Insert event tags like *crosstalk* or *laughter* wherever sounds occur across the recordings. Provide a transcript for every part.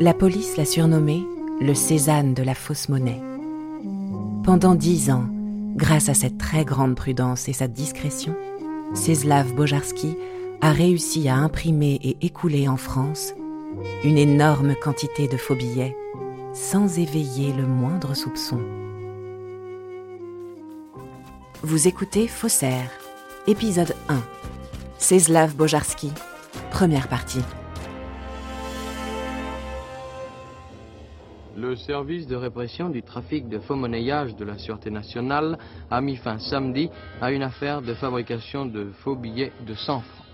La police l'a surnommé le Cézanne de la fausse monnaie. Pendant dix ans, grâce à cette très grande prudence et sa discrétion, Czeslaw Bojarski a réussi à imprimer et écouler en France une énorme quantité de faux billets sans éveiller le moindre soupçon. Vous écoutez Faussaire, épisode 1. Czeslaw Bojarski, première partie. Le service de répression du trafic de faux monnayage de la Sûreté nationale a mis fin samedi à une affaire de fabrication de faux billets de 100 francs.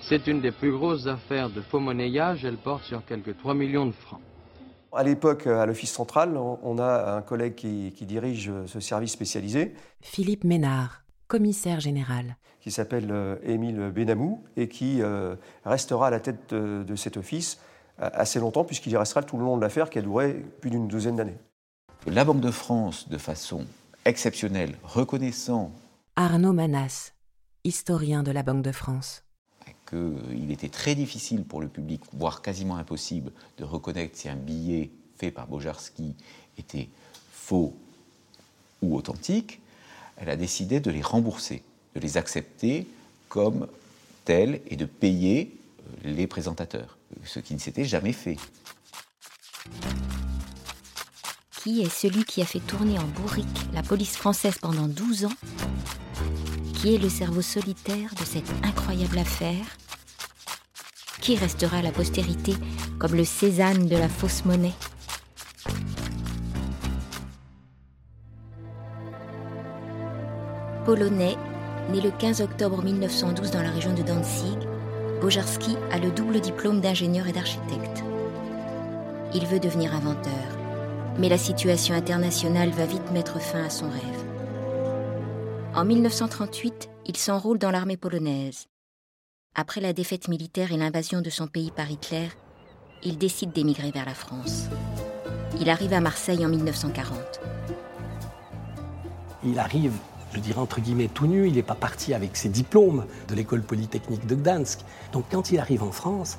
C'est une des plus grosses affaires de faux monnayage, elle porte sur quelques 3 millions de francs. À l'époque, à l'Office central, on a un collègue qui, dirige ce service spécialisé. Philippe Ménard, commissaire général. Qui s'appelle euh, Émile Benamou et qui euh, restera à la tête de cet office assez longtemps, puisqu'il y restera tout le long de l'affaire qui a duré plus d'une douzaine d'années. La Banque de France, de façon exceptionnelle, reconnaissant. Arnaud Manas, historien de la Banque de France. Qu'il était très difficile pour le public, voire quasiment impossible, de reconnaître si un billet fait par Bojarski était faux ou authentique, elle a décidé de les rembourser, de les accepter comme tels et de payer euh, les présentateurs ce qui ne s'était jamais fait. Qui est celui qui a fait tourner en bourrique la police française pendant 12 ans? Qui est le cerveau solitaire de cette incroyable affaire? Qui restera à la postérité comme le Cézanne de la fausse monnaie? Polonais, né le 15 octobre 1912 dans la région de Danzig, Bojarski a le double diplôme d'ingénieur et d'architecte. Il veut devenir inventeur, mais la situation internationale va vite mettre fin à son rêve. En 1938, il s'enrôle dans l'armée polonaise. Après la défaite militaire et l'invasion de son pays par Hitler, il décide d'émigrer vers la France. Il arrive à Marseille en 1940. Il arrive je dirais entre guillemets tout nu, il n'est pas parti avec ses diplômes de l'école polytechnique de Gdansk. Donc quand il arrive en France,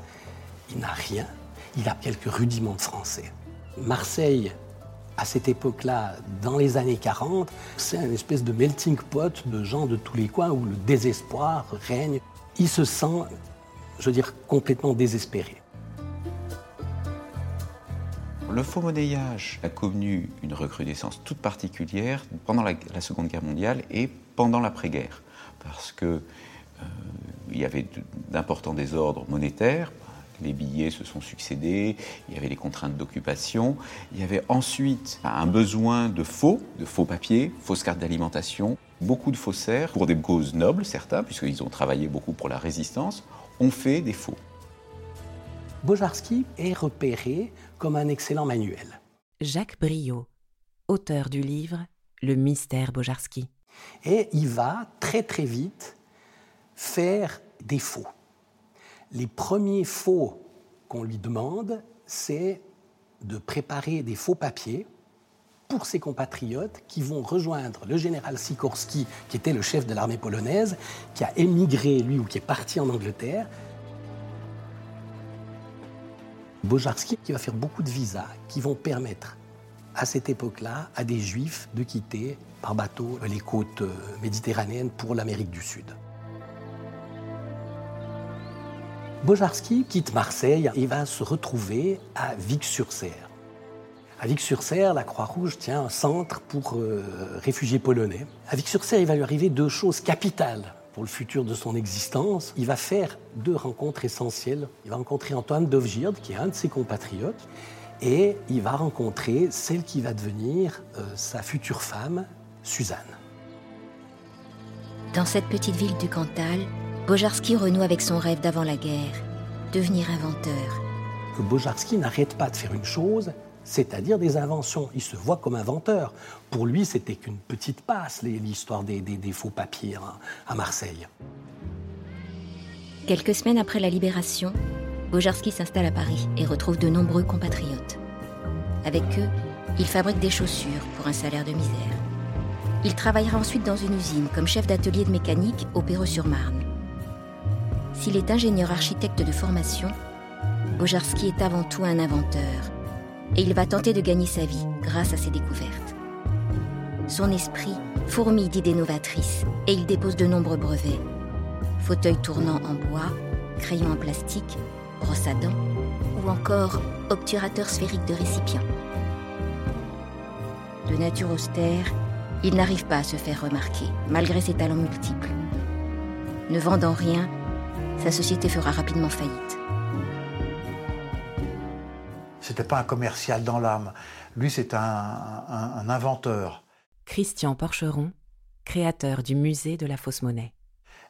il n'a rien, il a quelques rudiments de français. Marseille, à cette époque-là, dans les années 40, c'est une espèce de melting pot de gens de tous les coins où le désespoir règne. Il se sent, je veux dire, complètement désespéré. Le faux monnayage a connu une recrudescence toute particulière pendant la, Seconde Guerre mondiale et pendant l'après-guerre, parce qu'il euh, y avait d'importants désordres monétaires. Les billets se sont succédés, il y avait les contraintes d'occupation, il y avait ensuite un besoin de faux, de faux papiers, fausses cartes d'alimentation, beaucoup de faussaires, pour des causes nobles certains, puisqu'ils ont travaillé beaucoup pour la résistance, ont fait des faux. Bojarski est repéré comme un excellent manuel. Jacques Briot, auteur du livre Le mystère Bojarski. Et il va très très vite faire des faux. Les premiers faux qu'on lui demande, c'est de préparer des faux papiers pour ses compatriotes qui vont rejoindre le général Sikorski, qui était le chef de l'armée polonaise, qui a émigré, lui, ou qui est parti en Angleterre, Bojarski qui va faire beaucoup de visas qui vont permettre à cette époque-là à des juifs de quitter par bateau les côtes euh, méditerranéennes pour l'Amérique du Sud. Bojarski quitte Marseille et va se retrouver à Vic-sur-Serre. À Vic-sur-Serre, la Croix-Rouge tient un centre pour euh, réfugiés polonais. À Vic-sur-Serre, il va lui arriver deux choses capitales pour le futur de son existence, il va faire deux rencontres essentielles. Il va rencontrer Antoine Dovgird, qui est un de ses compatriotes, et il va rencontrer celle qui va devenir euh, sa future femme, Suzanne. Dans cette petite ville du Cantal, Bojarski renoue avec son rêve d'avant la guerre, devenir inventeur. Que Bojarski n'arrête pas de faire une chose, c'est-à-dire des inventions. Il se voit comme inventeur. Pour lui, c'était qu'une petite passe, l'histoire des, faux papiers à Marseille. Quelques semaines après la libération, Bojarski s'installe à Paris et retrouve de nombreux compatriotes. Avec eux, il fabrique des chaussures pour un salaire de misère. Il travaillera ensuite dans une usine comme chef d'atelier de mécanique au Perreux-sur-Marne. S'il est ingénieur architecte de formation, Bojarski est avant tout un inventeur et il va tenter de gagner sa vie grâce à ses découvertes. Son esprit fourmille d'idées novatrices et il dépose de nombreux brevets. Fauteuil tournant en bois, crayon en plastique, brosse à dents ou encore obturateur sphérique de récipient. De nature austère, il n'arrive pas à se faire remarquer, malgré ses talents multiples. Ne vendant rien, sa société fera rapidement faillite. C'était pas un commercial dans l'âme. Lui, c'est un, inventeur. Christian Porcheron, créateur du musée de la fausse monnaie.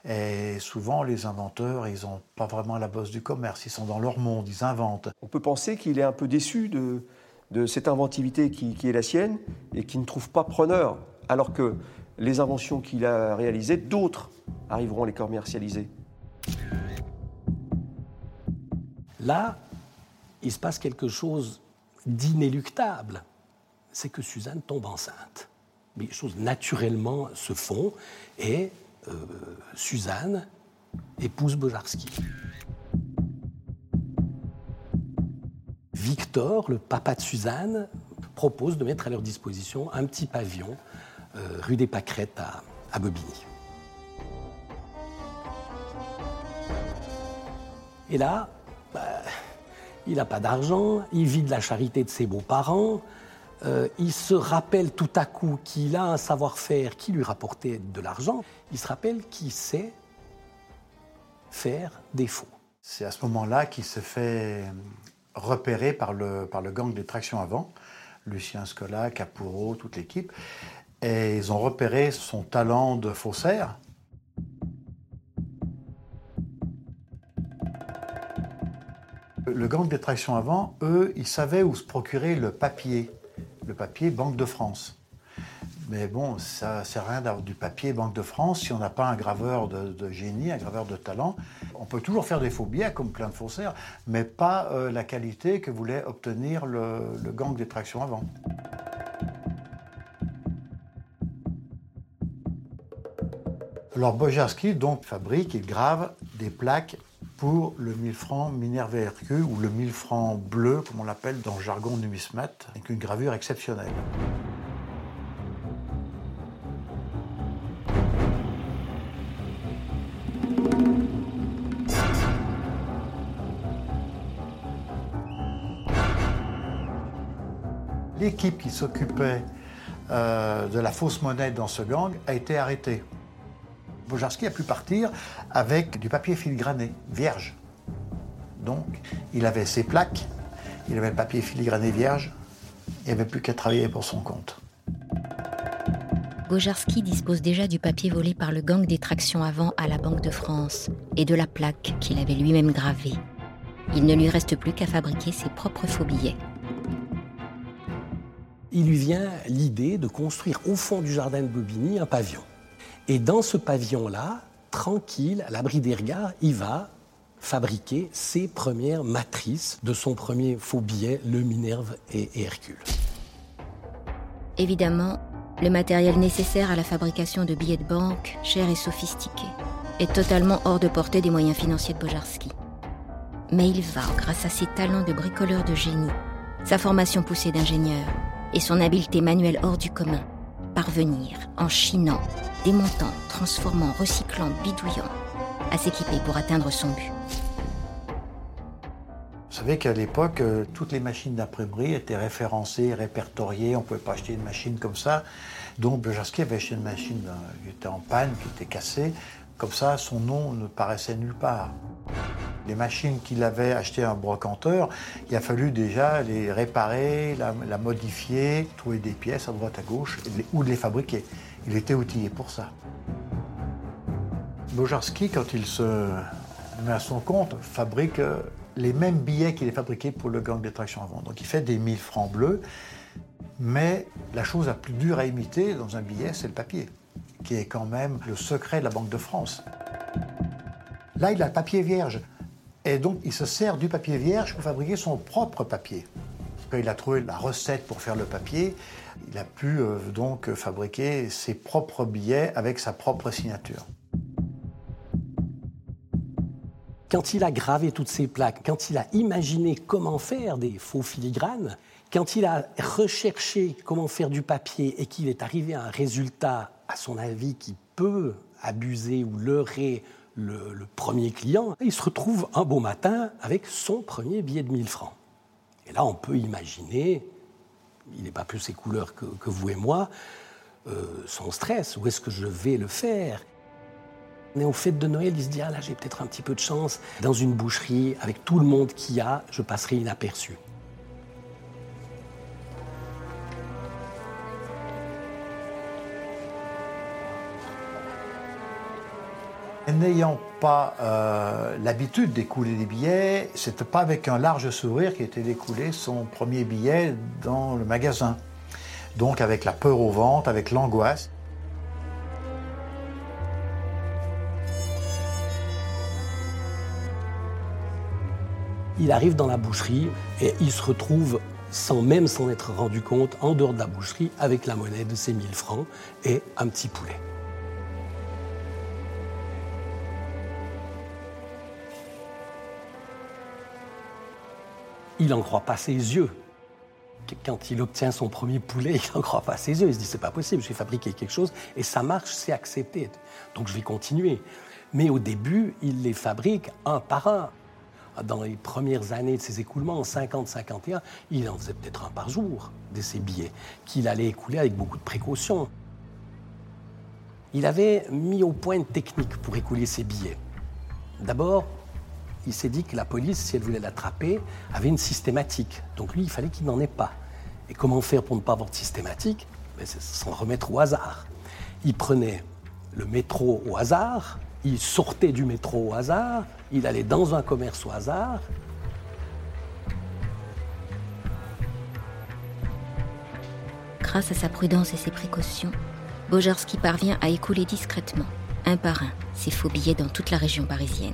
Et souvent, les inventeurs, ils n'ont pas vraiment la bosse du commerce. Ils sont dans leur monde, ils inventent. On peut penser qu'il est un peu déçu de, de cette inventivité qui, qui, est la sienne et qui ne trouve pas preneur, alors que les inventions qu'il a réalisées, d'autres arriveront à les commercialiser. Là, il se passe quelque chose d'inéluctable. C'est que Suzanne tombe enceinte. Les choses naturellement se font et euh, Suzanne épouse Bojarski. Victor, le papa de Suzanne, propose de mettre à leur disposition un petit pavillon euh, rue des Pâquerettes à, à Bobigny. Et là, il n'a pas d'argent, il vit de la charité de ses beaux-parents, euh, il se rappelle tout à coup qu'il a un savoir-faire qui lui rapportait de l'argent, il se rappelle qu'il sait faire des faux. C'est à ce moment-là qu'il se fait repérer par le, par le gang des tractions avant, Lucien Scola, Capuro, toute l'équipe, et ils ont repéré son talent de faussaire, Le gang des tractions avant, eux, ils savaient où se procurer le papier. Le papier Banque de France. Mais bon, ça sert à rien d'avoir du papier Banque de France si on n'a pas un graveur de, génie, un graveur de talent. On peut toujours faire des faux billets comme plein de faussaires, mais pas euh, la qualité que voulait obtenir le, gang des tractions avant. Alors Bojarski donc fabrique et grave des plaques pour le 1000 francs Minerve RQ ou le 1000 francs bleu, comme on l'appelle dans le jargon numismate, avec une gravure exceptionnelle. L'équipe qui s'occupait euh, de la fausse monnaie dans ce gang a été arrêtée. Bojarski a pu partir avec du papier filigrané, vierge. Donc, il avait ses plaques, il avait le papier filigrané vierge, il n'y avait plus qu'à travailler pour son compte. Bojarski dispose déjà du papier volé par le gang des tractions avant à la Banque de France et de la plaque qu'il avait lui-même gravée. Il ne lui reste plus qu'à fabriquer ses propres faux billets. Il lui vient l'idée de construire au fond du jardin de Bobigny un pavillon. Et dans ce pavillon-là, tranquille, à l'abri des regards, il va fabriquer ses premières matrices de son premier faux billet, le Minerve et Hercule. Évidemment, le matériel nécessaire à la fabrication de billets de banque, cher et sophistiqué, est totalement hors de portée des moyens financiers de Bojarski. Mais il va, grâce à ses talents de bricoleur de génie, sa formation poussée d'ingénieur et son habileté manuelle hors du commun, parvenir, en chinant, démontant, transformant, recyclant, bidouillant, à s'équiper pour atteindre son but. Vous savez qu'à l'époque, euh, toutes les machines d'imprimerie étaient référencées, répertoriées. On ne pouvait pas acheter une machine comme ça. Donc Bojarski avait acheté une machine qui était en panne, qui était cassée. Comme ça, son nom ne paraissait nulle part. Les machines qu'il avait achetées à un brocanteur, il a fallu déjà les réparer, la, modifier, trouver des pièces à droite à gauche ou les fabriquer. Il était outillé pour ça. Bojarski, quand il se met à son compte, fabrique euh, les mêmes billets qu'il est fabriqué pour le gang des tractions avant. Donc il fait des 1000 francs bleus, mais la chose la plus dure à imiter dans un billet, c'est le papier, qui est quand même le secret de la Banque de France. Là, il a le papier vierge. Et donc, il se sert du papier vierge pour fabriquer son propre papier. Il a trouvé la recette pour faire le papier, il a pu euh, donc fabriquer ses propres billets avec sa propre signature. Quand il a gravé toutes ces plaques, quand il a imaginé comment faire des faux filigranes, quand il a recherché comment faire du papier et qu'il est arrivé à un résultat, à son avis, qui peut abuser ou leurrer le, premier client, il se retrouve un beau matin avec son premier billet de 1000 francs. Et là, on peut imaginer, il n'est pas plus ses couleurs que, vous et moi, euh, son stress. Où est-ce que je vais le faire? Mais au fête de Noël, il se dit, ah là j'ai peut-être un petit peu de chance. Dans une boucherie, avec tout le monde qu'il y a, je passerai inaperçu. N'ayant pas euh, l'habitude d'écouler des billets, c'était pas avec un large sourire qu'il était d'écouler son premier billet dans le magasin. Donc avec la peur au ventre, avec l'angoisse. Il arrive dans la boucherie et il se retrouve sans même s'en être rendu compte, en dehors de la boucherie, avec la monnaie de ses 1000 francs et un petit poulet. Il n'en croit pas ses yeux. Quand il obtient son premier poulet, *laughs* il n'en croit pas ses yeux. Il se dit c'est pas possible, j'ai fabriqué quelque chose et ça marche, c'est accepté. Donc je vais continuer. Mais au début, il les fabrique un par un dans les premières années de ses écoulements, en 50-51, il en faisait peut-être un par jour de ses billets, qu'il allait écouler avec beaucoup de précaution. Il avait mis au point une technique pour écouler ses billets. D'abord, il s'est dit que la police, si elle voulait l'attraper, avait une systématique. Donc lui, il fallait qu'il n'en ait pas. Et comment faire pour ne pas avoir de systématique? Ben, C'est s'en remettre au hasard. Il prenait le métro au hasard, il sortait du métro au hasard, il allait dans un commerce au hasard. Grâce à sa prudence et ses précautions, Bojarski parvient à écouler discrètement, un par un, ses faux billets dans toute la région parisienne.